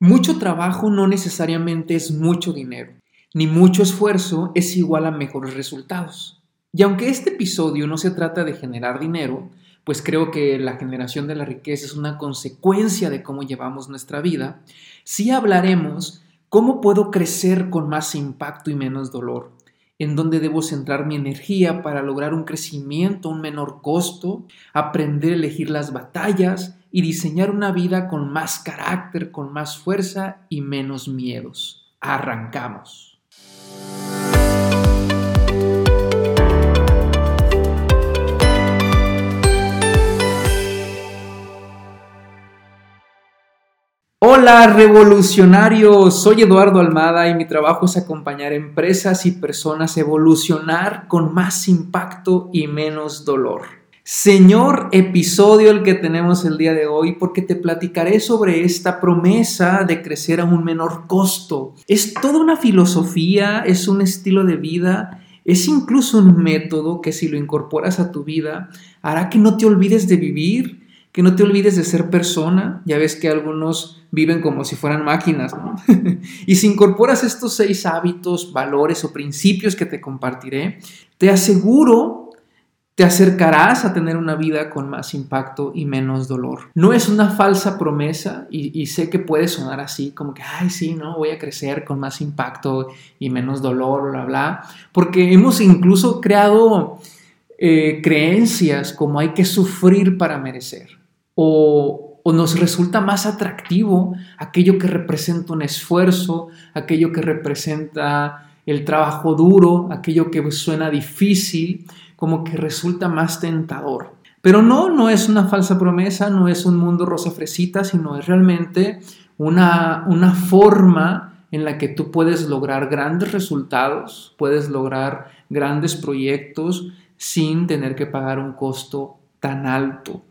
Mucho trabajo no necesariamente es mucho dinero, ni mucho esfuerzo es igual a mejores resultados. Y aunque este episodio no se trata de generar dinero, pues creo que la generación de la riqueza es una consecuencia de cómo llevamos nuestra vida, sí hablaremos cómo puedo crecer con más impacto y menos dolor, en dónde debo centrar mi energía para lograr un crecimiento un menor costo, aprender a elegir las batallas y diseñar una vida con más carácter, con más fuerza y menos miedos. Arrancamos. Hola revolucionarios, soy Eduardo Almada y mi trabajo es acompañar empresas y personas a evolucionar con más impacto y menos dolor. Señor episodio el que tenemos el día de hoy porque te platicaré sobre esta promesa de crecer a un menor costo. Es toda una filosofía, es un estilo de vida, es incluso un método que si lo incorporas a tu vida hará que no te olvides de vivir, que no te olvides de ser persona. Ya ves que algunos viven como si fueran máquinas, ¿no? y si incorporas estos seis hábitos, valores o principios que te compartiré, te aseguro te acercarás a tener una vida con más impacto y menos dolor. No es una falsa promesa y, sé que puede sonar así, como que, ay, sí, no, voy a crecer con más impacto y menos dolor, bla, bla, porque hemos incluso creado eh, creencias como hay que sufrir para merecer. O, o nos resulta más atractivo aquello que representa un esfuerzo, aquello que representa el trabajo duro, aquello que suena difícil como que resulta más tentador. Pero no, no es una falsa promesa, no es un mundo rosa fresita, sino es realmente una, una forma en la que tú puedes lograr grandes resultados, puedes lograr grandes proyectos sin tener que pagar un costo tan alto.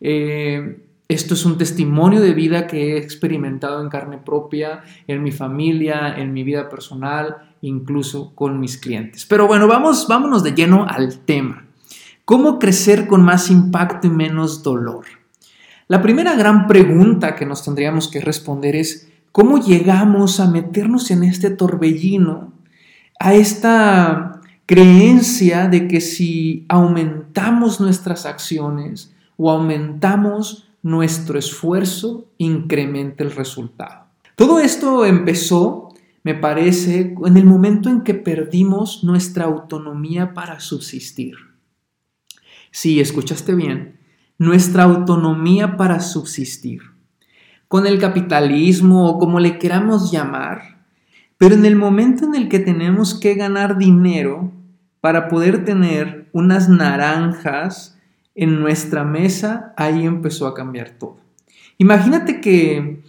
Eh, esto es un testimonio de vida que he experimentado en carne propia, en mi familia, en mi vida personal, incluso con mis clientes. Pero bueno, vamos, vámonos de lleno al tema. ¿Cómo crecer con más impacto y menos dolor? La primera gran pregunta que nos tendríamos que responder es, ¿cómo llegamos a meternos en este torbellino, a esta creencia de que si aumentamos nuestras acciones o aumentamos nuestro esfuerzo, incrementa el resultado? Todo esto empezó me parece, en el momento en que perdimos nuestra autonomía para subsistir. Sí, escuchaste bien, nuestra autonomía para subsistir. Con el capitalismo o como le queramos llamar, pero en el momento en el que tenemos que ganar dinero para poder tener unas naranjas en nuestra mesa, ahí empezó a cambiar todo. Imagínate que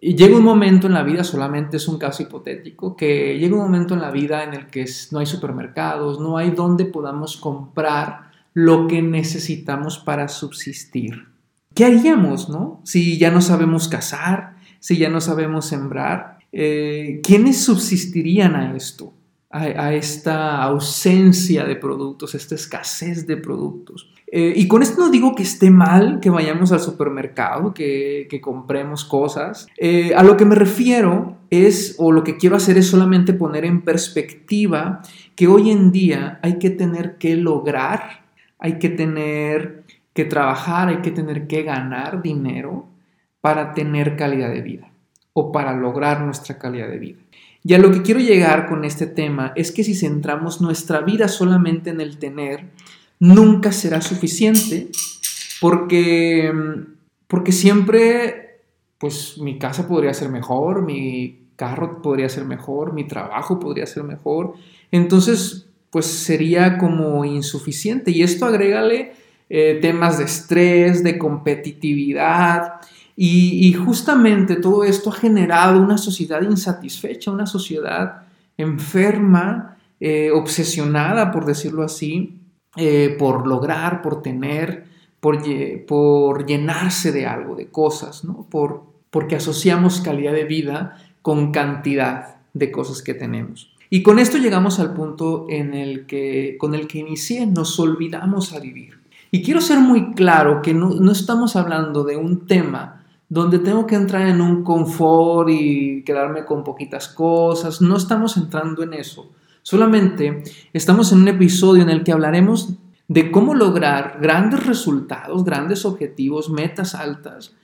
y llega un momento en la vida, solamente es un caso hipotético, que llega un momento en la vida en el que no hay supermercados, no hay donde podamos comprar lo que necesitamos para subsistir. ¿Qué haríamos, no? Si ya no sabemos cazar, si ya no sabemos sembrar, eh, ¿quiénes subsistirían a esto? A, esta ausencia de productos, esta escasez de productos. Eh, y con esto no digo que esté mal que vayamos al supermercado, que, compremos cosas. Eh, a lo que me refiero es, o lo que quiero hacer es solamente poner en perspectiva que hoy en día hay que tener que lograr, hay que tener que trabajar, hay que tener que ganar dinero para tener calidad de vida o para lograr nuestra calidad de vida. Y a lo que quiero llegar con este tema es que si centramos nuestra vida solamente en el tener, nunca será suficiente porque, porque siempre, pues mi casa podría ser mejor, mi carro podría ser mejor, mi trabajo podría ser mejor. Entonces, pues sería como insuficiente. Y esto agrégale eh, temas de estrés, de competitividad, y, justamente todo esto ha generado una sociedad insatisfecha, una sociedad enferma, eh, obsesionada, por decirlo así, eh, por lograr, por tener, por, por, llenarse de algo, de cosas, ¿no? Por, porque asociamos calidad de vida con cantidad de cosas que tenemos. Y con esto llegamos al punto en el que, con el que inicié, nos olvidamos a vivir. Y quiero ser muy claro que no, no estamos hablando de un tema donde tengo que entrar en un confort y quedarme con poquitas cosas. No estamos entrando en eso. Solamente estamos en un episodio en el que hablaremos de cómo lograr grandes resultados, grandes objetivos, metas altas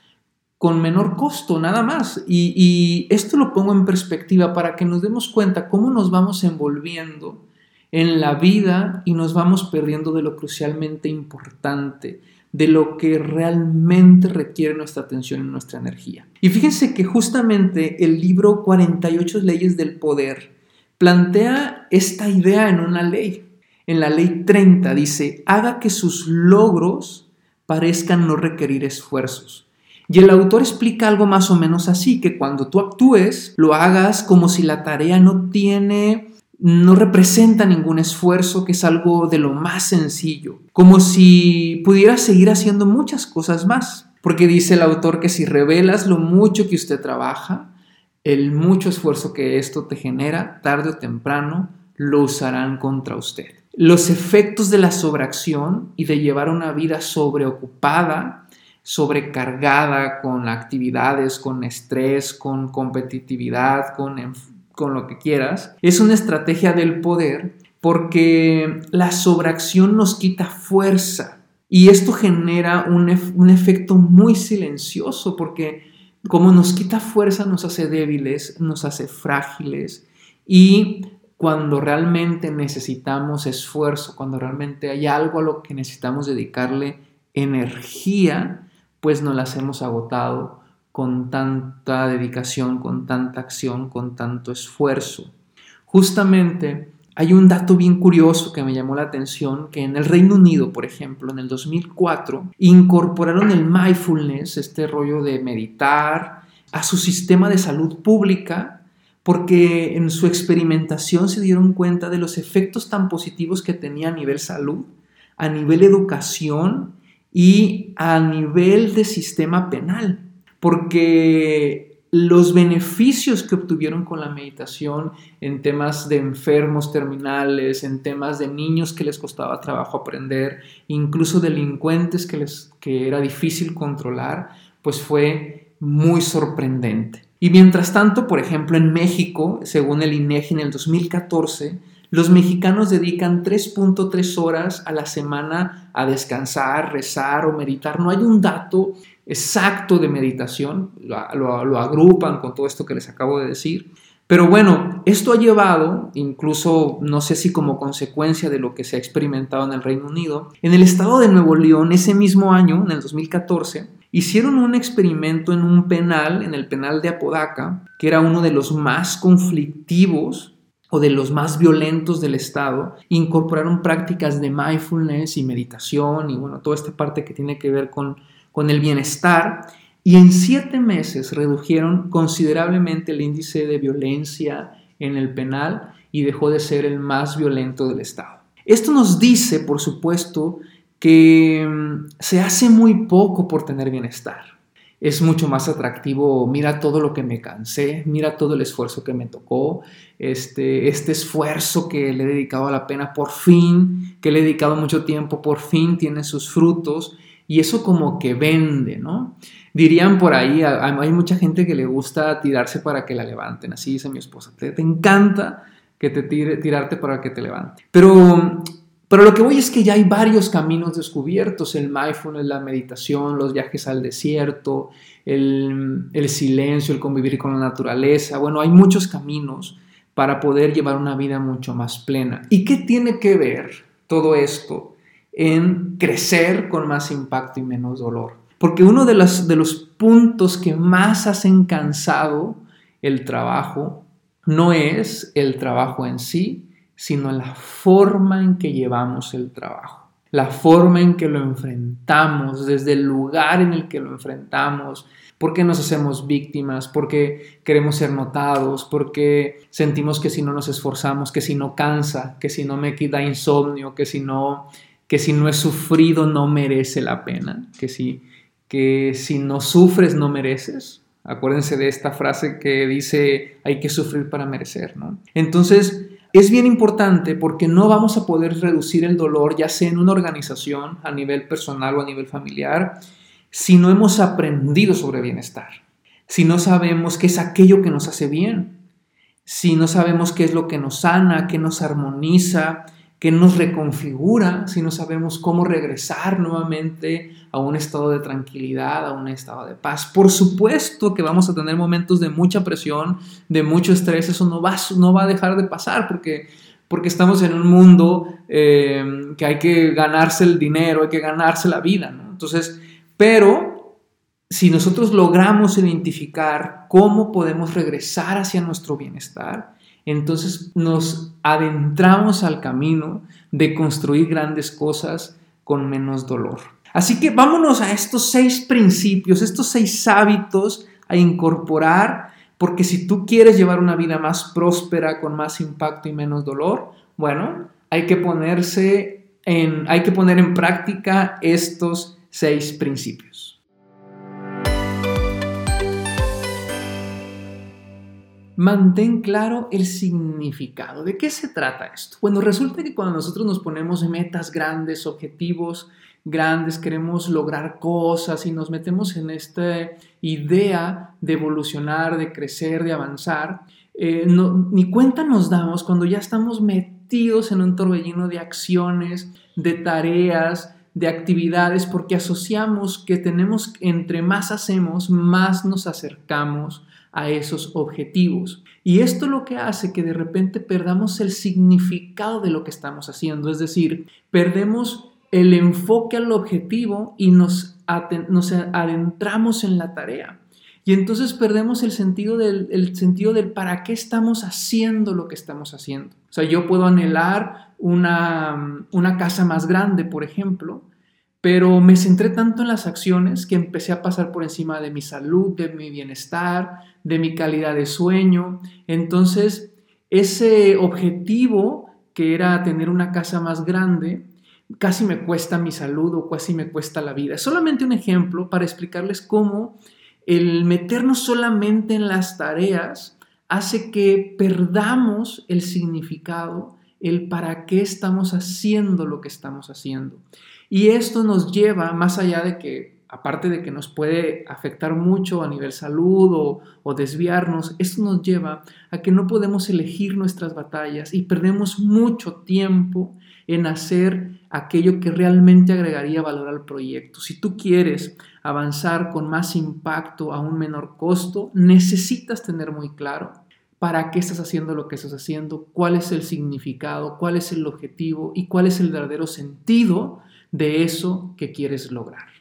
con menor costo, nada más. Y, esto lo pongo en perspectiva para que nos demos cuenta cómo nos vamos envolviendo en la vida y nos vamos perdiendo de lo crucialmente importante, de lo que realmente requiere nuestra atención y nuestra energía. Y fíjense que justamente el libro 48 leyes del poder plantea esta idea en una ley. En la ley 30 dice, haga que sus logros parezcan no requerir esfuerzos y el autor explica algo más o menos así, que cuando tú actúes, lo hagas como si la tarea no tiene, no representa ningún esfuerzo, que es algo de lo más sencillo, como si pudieras seguir haciendo muchas cosas más. Porque dice el autor que si revelas lo mucho que usted trabaja, el mucho esfuerzo que esto te genera, tarde o temprano, lo usarán contra usted. Los efectos de la sobreacción y de llevar una vida sobreocupada sobrecargada con actividades, con estrés, con competitividad, con, con lo que quieras. Es una estrategia del poder porque la sobreacción nos quita fuerza y esto genera un, un efecto muy silencioso porque como nos quita fuerza nos hace débiles, nos hace frágiles y cuando realmente necesitamos esfuerzo, cuando realmente hay algo a lo que necesitamos dedicarle energía, pues no las hemos agotado con tanta dedicación, con tanta acción, con tanto esfuerzo. Justamente hay un dato bien curioso que me llamó la atención, que en el Reino Unido, por ejemplo, en el 2004, incorporaron el mindfulness, este rollo de meditar, a su sistema de salud pública, porque en su experimentación se dieron cuenta de los efectos tan positivos que tenía a nivel salud, a nivel educación y a nivel de sistema penal, porque los beneficios que obtuvieron con la meditación en temas de enfermos terminales, en temas de niños que les costaba trabajo aprender, incluso delincuentes que, les, que era difícil controlar, pues fue muy sorprendente. Y mientras tanto, por ejemplo, en México, según el INEGI en el 2014, los mexicanos dedican 3.3 horas a la semana a descansar, rezar o meditar. No hay un dato exacto de meditación, lo, agrupan con todo esto que les acabo de decir. Pero bueno, esto ha llevado, incluso no sé si como consecuencia de lo que se ha experimentado en el Reino Unido, en el estado de Nuevo León ese mismo año, en el 2014, hicieron un experimento en un penal, en el penal de Apodaca, que era uno de los más conflictivos o de los más violentos del Estado, incorporaron prácticas de mindfulness y meditación y bueno, toda esta parte que tiene que ver con, con el bienestar. Y en siete meses redujeron considerablemente el índice de violencia en el penal y dejó de ser el más violento del Estado. Esto nos dice, por supuesto, que mm, se hace muy poco por tener bienestar es mucho más atractivo, mira todo lo que me cansé, mira todo el esfuerzo que me tocó, este, este esfuerzo que le he dedicado a la pena, por fin, que le he dedicado mucho tiempo, por fin tiene sus frutos y eso como que vende, ¿no? Dirían por ahí, hay mucha gente que le gusta tirarse para que la levanten, así dice mi esposa, te, te encanta que te tire, tirarte para que te levante. Pero pero lo que voy es que ya hay varios caminos descubiertos, el mindfulness, la meditación, los viajes al desierto, el, el, silencio, el convivir con la naturaleza. Bueno, hay muchos caminos para poder llevar una vida mucho más plena. ¿Y qué tiene que ver todo esto en crecer con más impacto y menos dolor? Porque uno de los, de los puntos que más hacen cansado el trabajo no es el trabajo en sí, sino la forma en que llevamos el trabajo, la forma en que lo enfrentamos, desde el lugar en el que lo enfrentamos, porque nos hacemos víctimas, porque queremos ser notados, porque sentimos que si no nos esforzamos, que si no cansa, que si no me quita insomnio, que si no que si no es sufrido no merece la pena, que si que si no sufres no mereces. Acuérdense de esta frase que dice hay que sufrir para merecer, ¿no? Entonces, es bien importante porque no vamos a poder reducir el dolor, ya sea en una organización, a nivel personal o a nivel familiar, si no hemos aprendido sobre bienestar, si no sabemos qué es aquello que nos hace bien, si no sabemos qué es lo que nos sana, qué nos armoniza, qué nos reconfigura, si no sabemos cómo regresar nuevamente a un estado de tranquilidad, a un estado de paz. Por supuesto que vamos a tener momentos de mucha presión, de mucho estrés, eso no va, no va a dejar de pasar porque, porque estamos en un mundo eh, que hay que ganarse el dinero, hay que ganarse la vida. Entonces, pero si nosotros logramos identificar cómo podemos regresar hacia nuestro bienestar, entonces nos adentramos al camino de construir grandes cosas con menos dolor. Así que vámonos a estos seis principios, estos seis hábitos a incorporar, porque si tú quieres llevar una vida más próspera, con más impacto y menos dolor, bueno, hay que ponerse en, hay que poner en práctica estos seis principios. Mantén claro el significado. ¿De qué se trata esto? Bueno, resulta que cuando nosotros nos ponemos metas grandes, objetivos grandes, queremos lograr cosas y nos metemos en esta idea de evolucionar, de crecer, de avanzar, eh, ni cuenta nos damos cuando ya estamos metidos en un torbellino de acciones, de tareas, de actividades, porque asociamos que tenemos, entre más hacemos, más nos acercamos a esos objetivos. Y esto lo que hace que de repente perdamos el significado de lo que estamos haciendo, es decir, perdemos el enfoque al objetivo y nos, nos adentramos en la tarea. Y entonces perdemos el sentido, del, el sentido del para qué estamos haciendo lo que estamos haciendo. O sea, yo puedo anhelar una, una casa más grande, por ejemplo, pero me centré tanto en las acciones que empecé a pasar por encima de mi salud, de mi bienestar, de mi calidad de sueño. Entonces, ese objetivo que era tener una casa más grande, casi me cuesta mi salud o casi me cuesta la vida. solamente un ejemplo para explicarles cómo el meternos solamente en las tareas hace que perdamos el significado, el para qué estamos haciendo lo que estamos haciendo. Y esto nos lleva, más allá de que, aparte de que nos puede afectar mucho a nivel salud o, desviarnos, esto nos lleva a que no podemos elegir nuestras batallas y perdemos mucho tiempo en hacer aquello que realmente agregaría valor al proyecto. Si tú quieres avanzar con más impacto a un menor costo, necesitas tener muy claro para qué estás haciendo lo que estás haciendo, cuál es el significado, cuál es el objetivo y cuál es el verdadero sentido de eso que quieres lograr.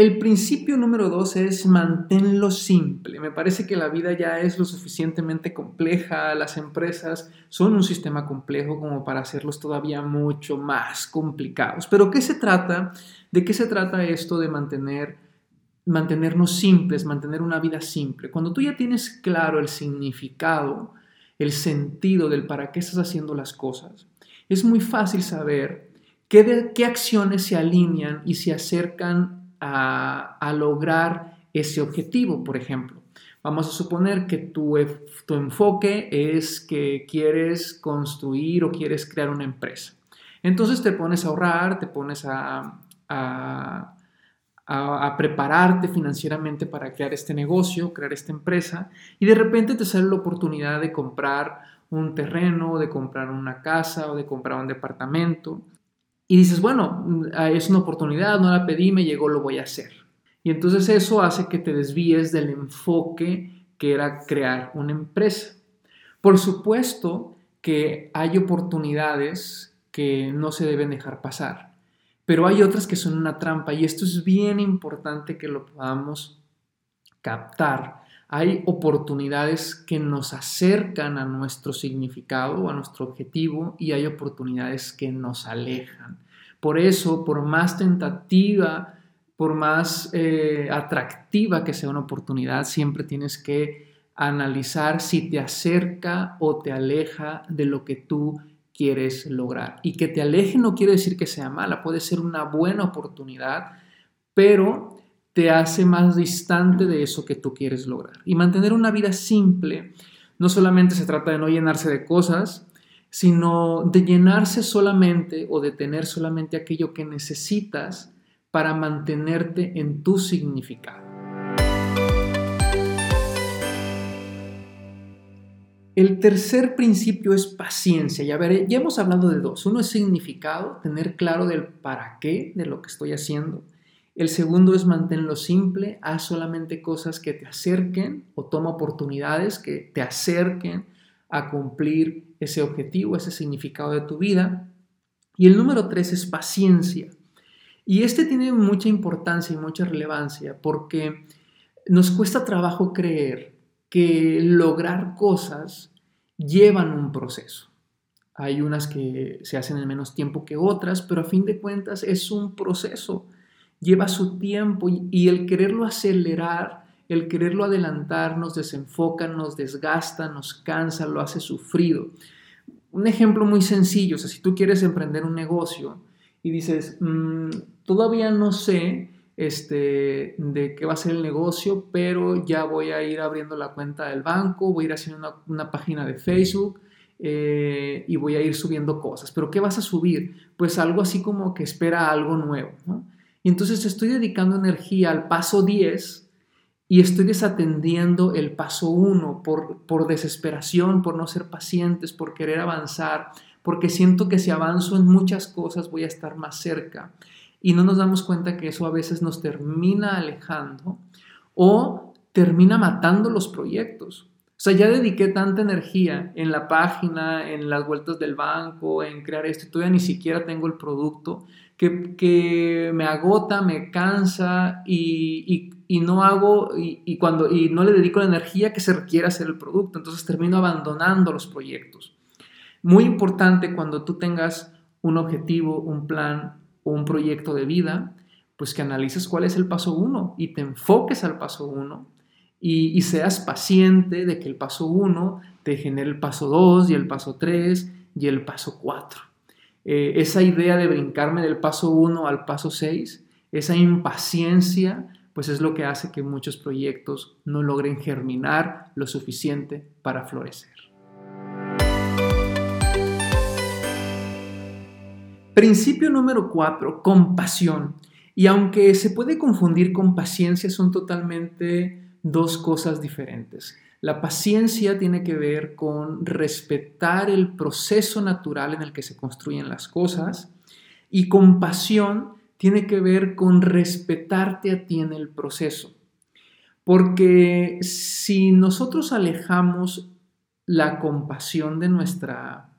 El principio número dos es manténlo simple. Me parece que la vida ya es lo suficientemente compleja, las empresas son un sistema complejo como para hacerlos todavía mucho más complicados. Pero ¿qué se trata? ¿De qué se trata esto de mantener mantenernos simples, mantener una vida simple? Cuando tú ya tienes claro el significado el sentido del para qué estás haciendo las cosas, es muy fácil saber qué, qué acciones se alinean y se acercan a, a, lograr ese objetivo, por ejemplo. Vamos a suponer que tu, tu enfoque es que quieres construir o quieres crear una empresa. Entonces te pones a ahorrar, te pones a, a prepararte financieramente para crear este negocio, crear esta empresa, y de repente te sale la oportunidad de comprar un terreno, de comprar una casa o de comprar un departamento. Y dices, bueno, es una oportunidad, no la pedí, me llegó, lo voy a hacer. Y entonces eso hace que te desvíes del enfoque que era crear una empresa. Por supuesto que hay oportunidades que no se deben dejar pasar pero hay otras que son una trampa y esto es bien importante que lo podamos captar. Hay oportunidades que nos acercan a nuestro significado a nuestro objetivo y hay oportunidades que nos alejan. Por eso, por más tentativa, por más eh, atractiva que sea una oportunidad, siempre tienes que analizar si te acerca o te aleja de lo que tú quieres lograr. Y que te aleje no quiere decir que sea mala, puede ser una buena oportunidad, pero te hace más distante de eso que tú quieres lograr. Y mantener una vida simple no solamente se trata de no llenarse de cosas, sino de llenarse solamente o de tener solamente aquello que necesitas para mantenerte en tu significado. El tercer principio es paciencia. Ya, hemos hablado de dos. Uno es significado, tener claro del para qué de lo que estoy haciendo. El segundo es mantenerlo simple, haz solamente cosas que te acerquen o toma oportunidades que te acerquen a cumplir ese objetivo, ese significado de tu vida. Y el número tres es paciencia. Y este tiene mucha importancia y mucha relevancia porque nos cuesta trabajo creer que lograr cosas llevan un proceso. Hay unas que se hacen en menos tiempo que otras, pero a fin de cuentas es un proceso. Lleva su tiempo y, el quererlo acelerar, el quererlo adelantar nos desenfoca, nos desgasta, nos cansa, lo hace sufrido. Un ejemplo muy sencillo, si tú quieres emprender un negocio y dices, mm, todavía no sé este, de qué va a ser el negocio, pero ya voy a ir abriendo la cuenta del banco, voy a ir haciendo una, página de Facebook eh, y voy a ir subiendo cosas. ¿Pero qué vas a subir? Pues algo así como que espera algo nuevo. Y entonces estoy dedicando energía al paso 10 y estoy desatendiendo el paso 1 por, por desesperación, por no ser pacientes, por querer avanzar, porque siento que si avanzo en muchas cosas voy a estar más cerca y no nos damos cuenta que eso a veces nos termina alejando o termina matando los proyectos. O sea, ya dediqué tanta energía en la página, en las vueltas del banco, en crear esto, y todavía ni siquiera tengo el producto, que, me agota, me cansa y, no hago, y, cuando, y no le dedico la energía que se requiere hacer el producto. Entonces termino abandonando los proyectos. Muy importante cuando tú tengas un objetivo, un plan, un proyecto de vida, pues que analices cuál es el paso uno y te enfoques al paso uno y, seas paciente de que el paso uno te genere el paso dos y el paso tres y el paso cuatro. Eh, esa idea de brincarme del paso uno al paso seis, esa impaciencia, pues es lo que hace que muchos proyectos no logren germinar lo suficiente para florecer. Principio número cuatro, compasión. Y aunque se puede confundir con paciencia, son totalmente dos cosas diferentes. La paciencia tiene que ver con respetar el proceso natural en el que se construyen las cosas y compasión tiene que ver con respetarte a ti en el proceso. Porque si nosotros alejamos la compasión de nuestra,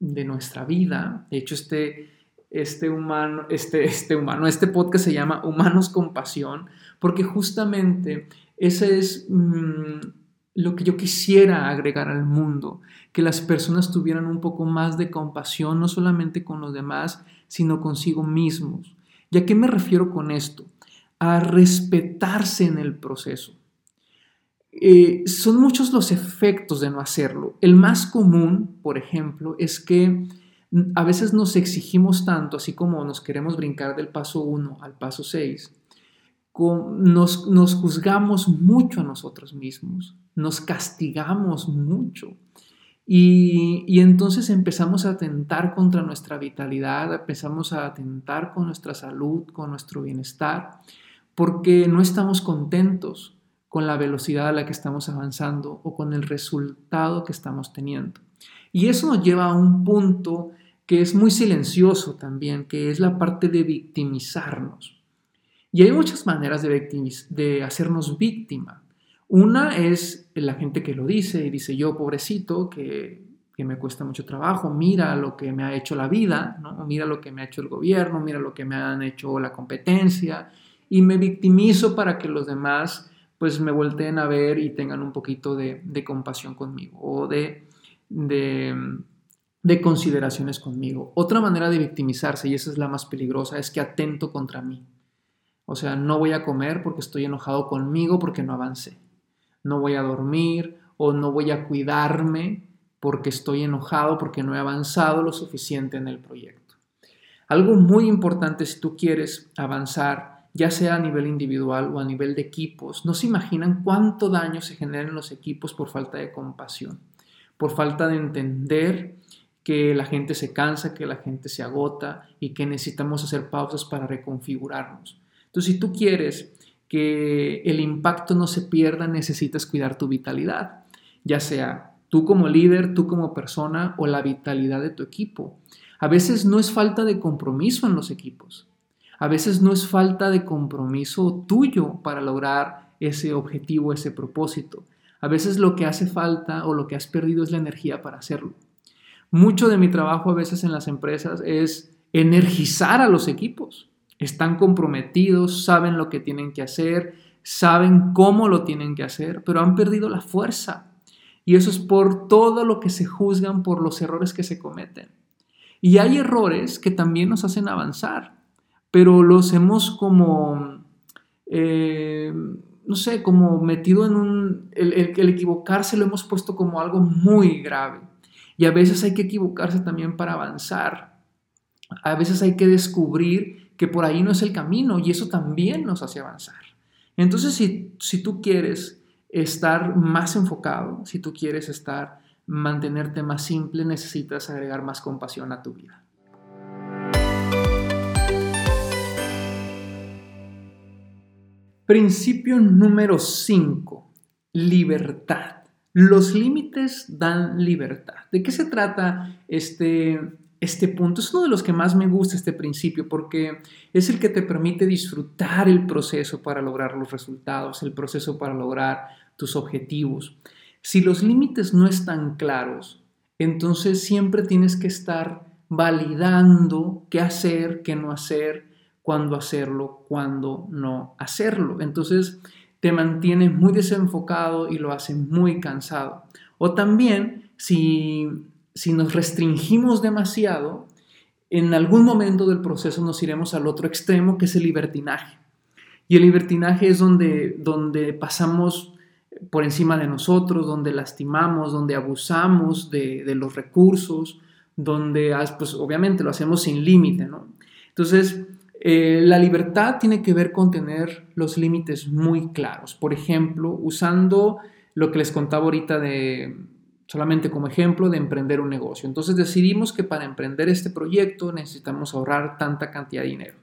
de nuestra vida, de hecho este este humano, este, este humano, este podcast se llama Humanos con Pasión, porque justamente ese es mm, lo que yo quisiera agregar al mundo, que las personas tuvieran un poco más de compasión, no solamente con los demás, sino consigo mismos. ¿Y a qué me refiero con esto? A respetarse en el proceso. Eh, son muchos los efectos de no hacerlo. El más común, por ejemplo, es que a veces nos exigimos tanto, así como nos queremos brincar del paso 1 al paso 6, nos, nos juzgamos mucho a nosotros mismos, nos castigamos mucho. Y, y, entonces empezamos a atentar contra nuestra vitalidad, empezamos a atentar con nuestra salud, con nuestro bienestar, porque no estamos contentos con la velocidad a la que estamos avanzando o con el resultado que estamos teniendo. Y eso nos lleva a un punto que es muy silencioso también, que es la parte de victimizarnos. Y hay muchas maneras de, de hacernos víctima. Una es la gente que lo dice y dice, yo pobrecito, que, que, me cuesta mucho trabajo, mira lo que me ha hecho la vida, ¿no? mira lo que me ha hecho el gobierno, mira lo que me han hecho la competencia, y me victimizo para que los demás pues me volteen a ver y tengan un poquito de, compasión conmigo o de de consideraciones conmigo. Otra manera de victimizarse, y esa es la más peligrosa, es que atento contra mí. O sea, no voy a comer porque estoy enojado conmigo porque no avancé. No voy a dormir o no voy a cuidarme porque estoy enojado porque no he avanzado lo suficiente en el proyecto. Algo muy importante si tú quieres avanzar, ya sea a nivel individual o a nivel de equipos, no se imaginan cuánto daño se genera en los equipos por falta de compasión, por falta de entender que la gente se cansa, que la gente se agota y que necesitamos hacer pausas para reconfigurarnos. Entonces, si tú quieres que el impacto no se pierda, necesitas cuidar tu vitalidad, ya sea tú como líder, tú como persona o la vitalidad de tu equipo. A veces no es falta de compromiso en los equipos. A veces no es falta de compromiso tuyo para lograr ese objetivo, ese propósito. A veces lo que hace falta o lo que has perdido es la energía para hacerlo. Mucho de mi trabajo a veces en las empresas es energizar a los equipos. Están comprometidos, saben lo que tienen que hacer, saben cómo lo tienen que hacer, pero han perdido la fuerza. Y eso es por todo lo que se juzgan por los errores que se cometen. Y hay errores que también nos hacen avanzar, pero los hemos como, eh, no sé, como metido en un, el, el equivocarse lo hemos puesto como algo muy grave. Y a veces hay que equivocarse también para avanzar. A veces hay que descubrir que por ahí no es el camino y eso también nos hace avanzar. Entonces, si, si tú quieres estar más enfocado, si tú quieres estar, mantenerte más simple, necesitas agregar más compasión a tu vida. Principio número 5, libertad. Los límites dan libertad. ¿De qué se trata este, este punto? Es uno de los que más me gusta este principio porque es el que te permite disfrutar el proceso para lograr los resultados, el proceso para lograr tus objetivos. Si los límites no están claros, entonces siempre tienes que estar validando qué hacer, qué no hacer, cuándo hacerlo, cuándo no hacerlo. Entonces, te mantiene muy desenfocado y lo hace muy cansado. O también, si, si nos restringimos demasiado, en algún momento del proceso nos iremos al otro extremo, que es el libertinaje. Y el libertinaje es donde, donde pasamos por encima de nosotros, donde lastimamos, donde abusamos de, de los recursos, donde pues, obviamente lo hacemos sin límite. ¿no? Entonces, eh, la libertad tiene que ver con tener los límites muy claros. Por ejemplo, usando lo que les contaba ahorita de, solamente como ejemplo, de emprender un negocio. Entonces decidimos que para emprender este proyecto necesitamos ahorrar tanta cantidad de dinero.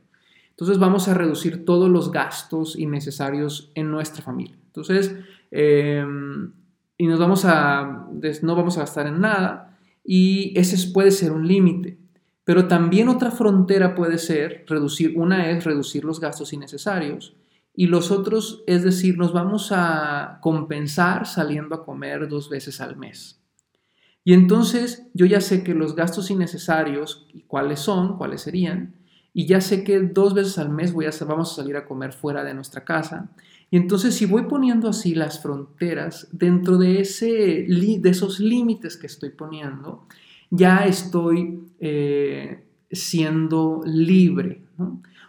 Entonces vamos a reducir todos los gastos innecesarios en nuestra familia. Entonces, em, y nos vamos a, no vamos a gastar en nada y ese puede ser un límite. Pero también otra frontera puede ser reducir, una es reducir los gastos innecesarios y los otros, es decir, nos vamos a compensar saliendo a comer dos veces al mes. Y entonces yo ya sé que los gastos innecesarios, cuáles son, cuáles serían, y ya sé que dos veces al mes voy a, vamos a salir a comer fuera de nuestra casa. Y entonces si voy poniendo así las fronteras dentro de, ese, de esos límites que estoy poniendo, ya estoy eh, siendo libre.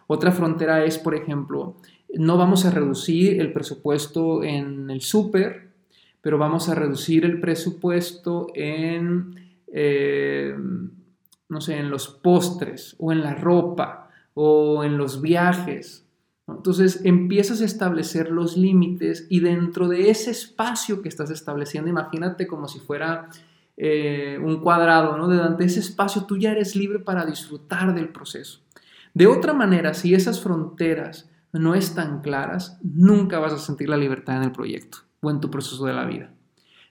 Otra frontera es, por ejemplo, no vamos a reducir el presupuesto en el súper, pero vamos a reducir el presupuesto en, eh, no sé, en los postres o en la ropa o en los viajes. Entonces empiezas a establecer los límites y dentro de ese espacio que estás estableciendo, imagínate como si fuera eh, un cuadrado, ¿no? Durante ese espacio tú ya eres libre para disfrutar del proceso. De otra manera, si esas fronteras no están claras, nunca vas a sentir la libertad en el proyecto o en tu proceso de la vida.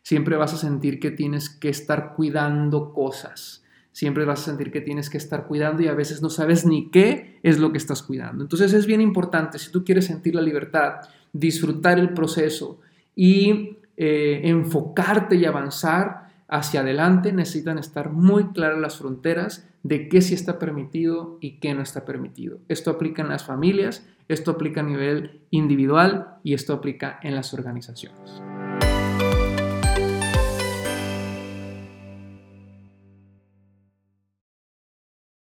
Siempre vas a sentir que tienes que estar cuidando cosas. Siempre vas a sentir que tienes que estar cuidando y a veces no sabes ni qué es lo que estás cuidando. Entonces es bien importante, si tú quieres sentir la libertad, disfrutar el proceso y eh, enfocarte y avanzar, hacia adelante necesitan estar muy claras las fronteras de qué sí está permitido y qué no está permitido. Esto aplica en las familias, esto aplica a nivel individual y esto aplica en las organizaciones.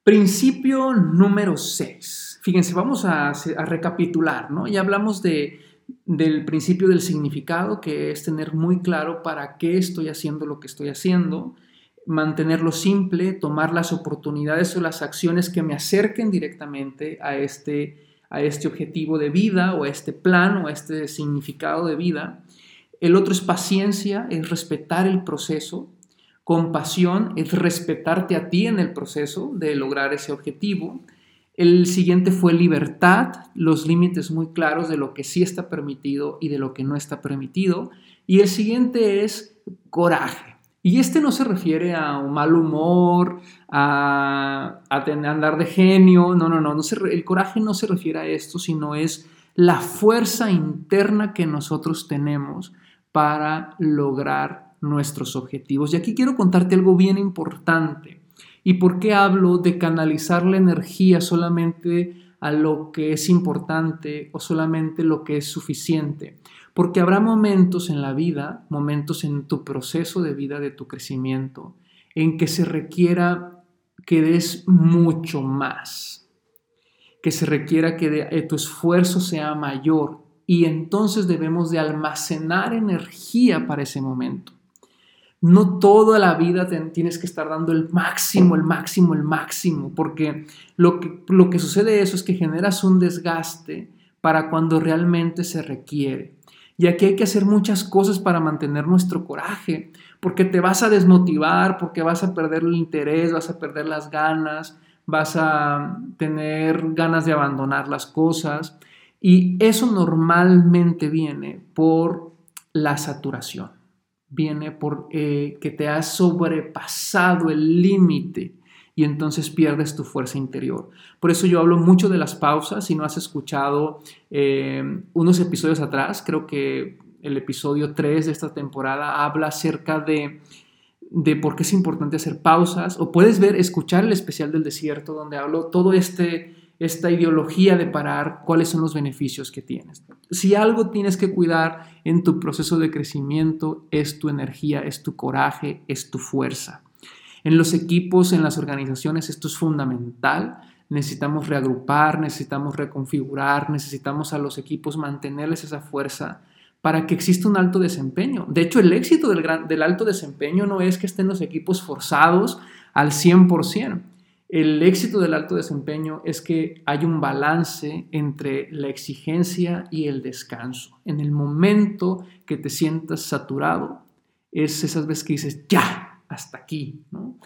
Principio número 6. Fíjense, vamos a, recapitular, ¿no? Ya hablamos de del principio del significado, que es tener muy claro para qué estoy haciendo lo que estoy haciendo, mantenerlo simple, tomar las oportunidades o las acciones que me acerquen directamente a este, a este objetivo de vida o a este plan o a este significado de vida. El otro es paciencia, es respetar el proceso, Compasión es respetarte a ti en el proceso de lograr ese objetivo. El siguiente fue libertad, los límites muy claros de lo que sí está permitido y de lo que no está permitido. Y el siguiente es coraje. Y este no se refiere a un mal humor, a, andar de genio, no, no, no, el coraje no se refiere a esto, sino es la fuerza interna que nosotros tenemos para lograr nuestros objetivos. Y aquí quiero contarte algo bien importante. ¿Y por qué hablo de canalizar la energía solamente a lo que es importante o solamente lo que es suficiente? Porque habrá momentos en la vida, momentos en tu proceso de vida, de tu crecimiento, en que se requiera que des mucho más, que se requiera que eh, tu esfuerzo sea mayor y entonces debemos de almacenar energía para ese momento. No toda la vida tienes que estar dando el máximo, el máximo, el máximo, porque lo que, lo que sucede eso es que generas un desgaste para cuando realmente se requiere. Y aquí hay que hacer muchas cosas para mantener nuestro coraje, porque te vas a desmotivar, porque vas a perder el interés, vas a perder las ganas, vas a tener ganas de abandonar las cosas. Y eso normalmente viene por la saturación, viene por eh, que te has sobrepasado el límite y entonces pierdes tu fuerza interior. Por eso yo hablo mucho de las pausas. Si no has escuchado eh, unos episodios atrás, creo que el episodio 3 de esta temporada habla acerca de, de por qué es importante hacer pausas. O puedes ver, escuchar el especial del desierto, donde hablo todo este esta ideología de parar, cuáles son los beneficios que tienes. Si algo tienes que cuidar en tu proceso de crecimiento es tu energía, es tu coraje, es tu fuerza. En los equipos, en las organizaciones, esto es fundamental. Necesitamos reagrupar, necesitamos reconfigurar, necesitamos a los equipos mantenerles esa fuerza para que exista un alto desempeño. De hecho, el éxito del, del alto desempeño no es que estén los equipos forzados al 100%. El éxito del alto desempeño es que hay un balance entre la exigencia y el descanso. En el momento que te sientas saturado, es esas veces que dices, ya, hasta aquí, ¿no?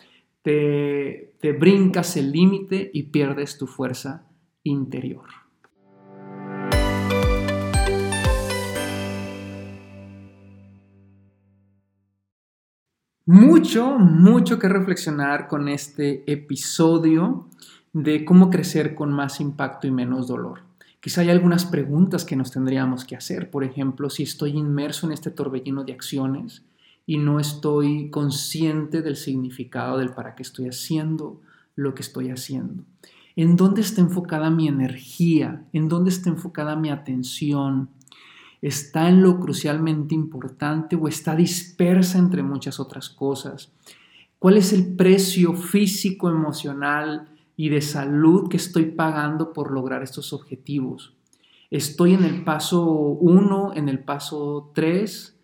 Te, te brincas el límite y pierdes tu fuerza interior. Mucho, mucho que reflexionar con este episodio de cómo crecer con más impacto y menos dolor. Quizá hay algunas preguntas que nos tendríamos que hacer. Por ejemplo, si estoy inmerso en este torbellino de acciones, y no estoy consciente del significado del para qué estoy haciendo lo que estoy haciendo. ¿En dónde está enfocada mi energía? ¿En dónde está enfocada mi atención? ¿Está en lo crucialmente importante o está dispersa entre muchas otras cosas? ¿Cuál es el precio físico, emocional y de salud que estoy pagando por lograr estos objetivos? ¿Estoy en el paso 1, en el paso 3?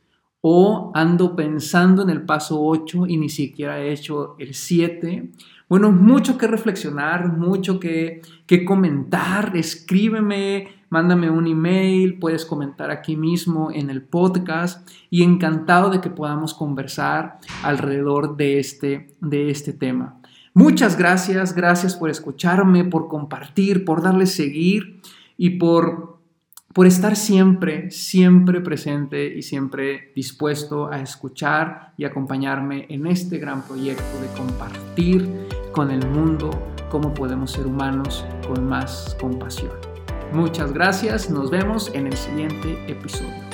o ando pensando en el paso 8 y ni siquiera he hecho el 7. Bueno, mucho que reflexionar, mucho que, que comentar. Escríbeme, mándame un email, puedes comentar aquí mismo en el podcast y encantado de que podamos conversar alrededor de este, de este tema. Muchas gracias, gracias por escucharme, por compartir, por darle seguir y por por estar siempre, siempre presente y siempre dispuesto a escuchar y acompañarme en este gran proyecto de compartir con el mundo cómo podemos ser humanos con más compasión. Muchas gracias, nos vemos en el siguiente episodio.